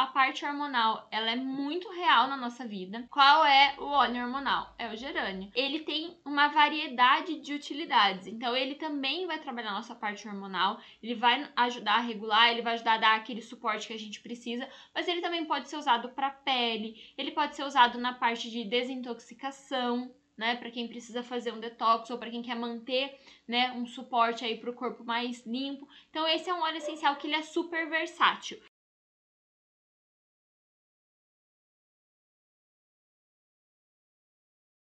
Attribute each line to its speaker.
Speaker 1: a parte hormonal, ela é muito real na nossa vida. Qual é o óleo hormonal? É o gerânio. Ele tem uma variedade de utilidades. Então ele também vai trabalhar a nossa parte hormonal, ele vai ajudar a regular, ele vai ajudar a dar aquele suporte que a gente precisa, mas ele também pode ser usado para pele, ele pode ser usado na parte de desintoxicação, né, para quem precisa fazer um detox ou para quem quer manter, né, um suporte aí para o corpo mais limpo. Então esse é um óleo essencial que ele é super versátil.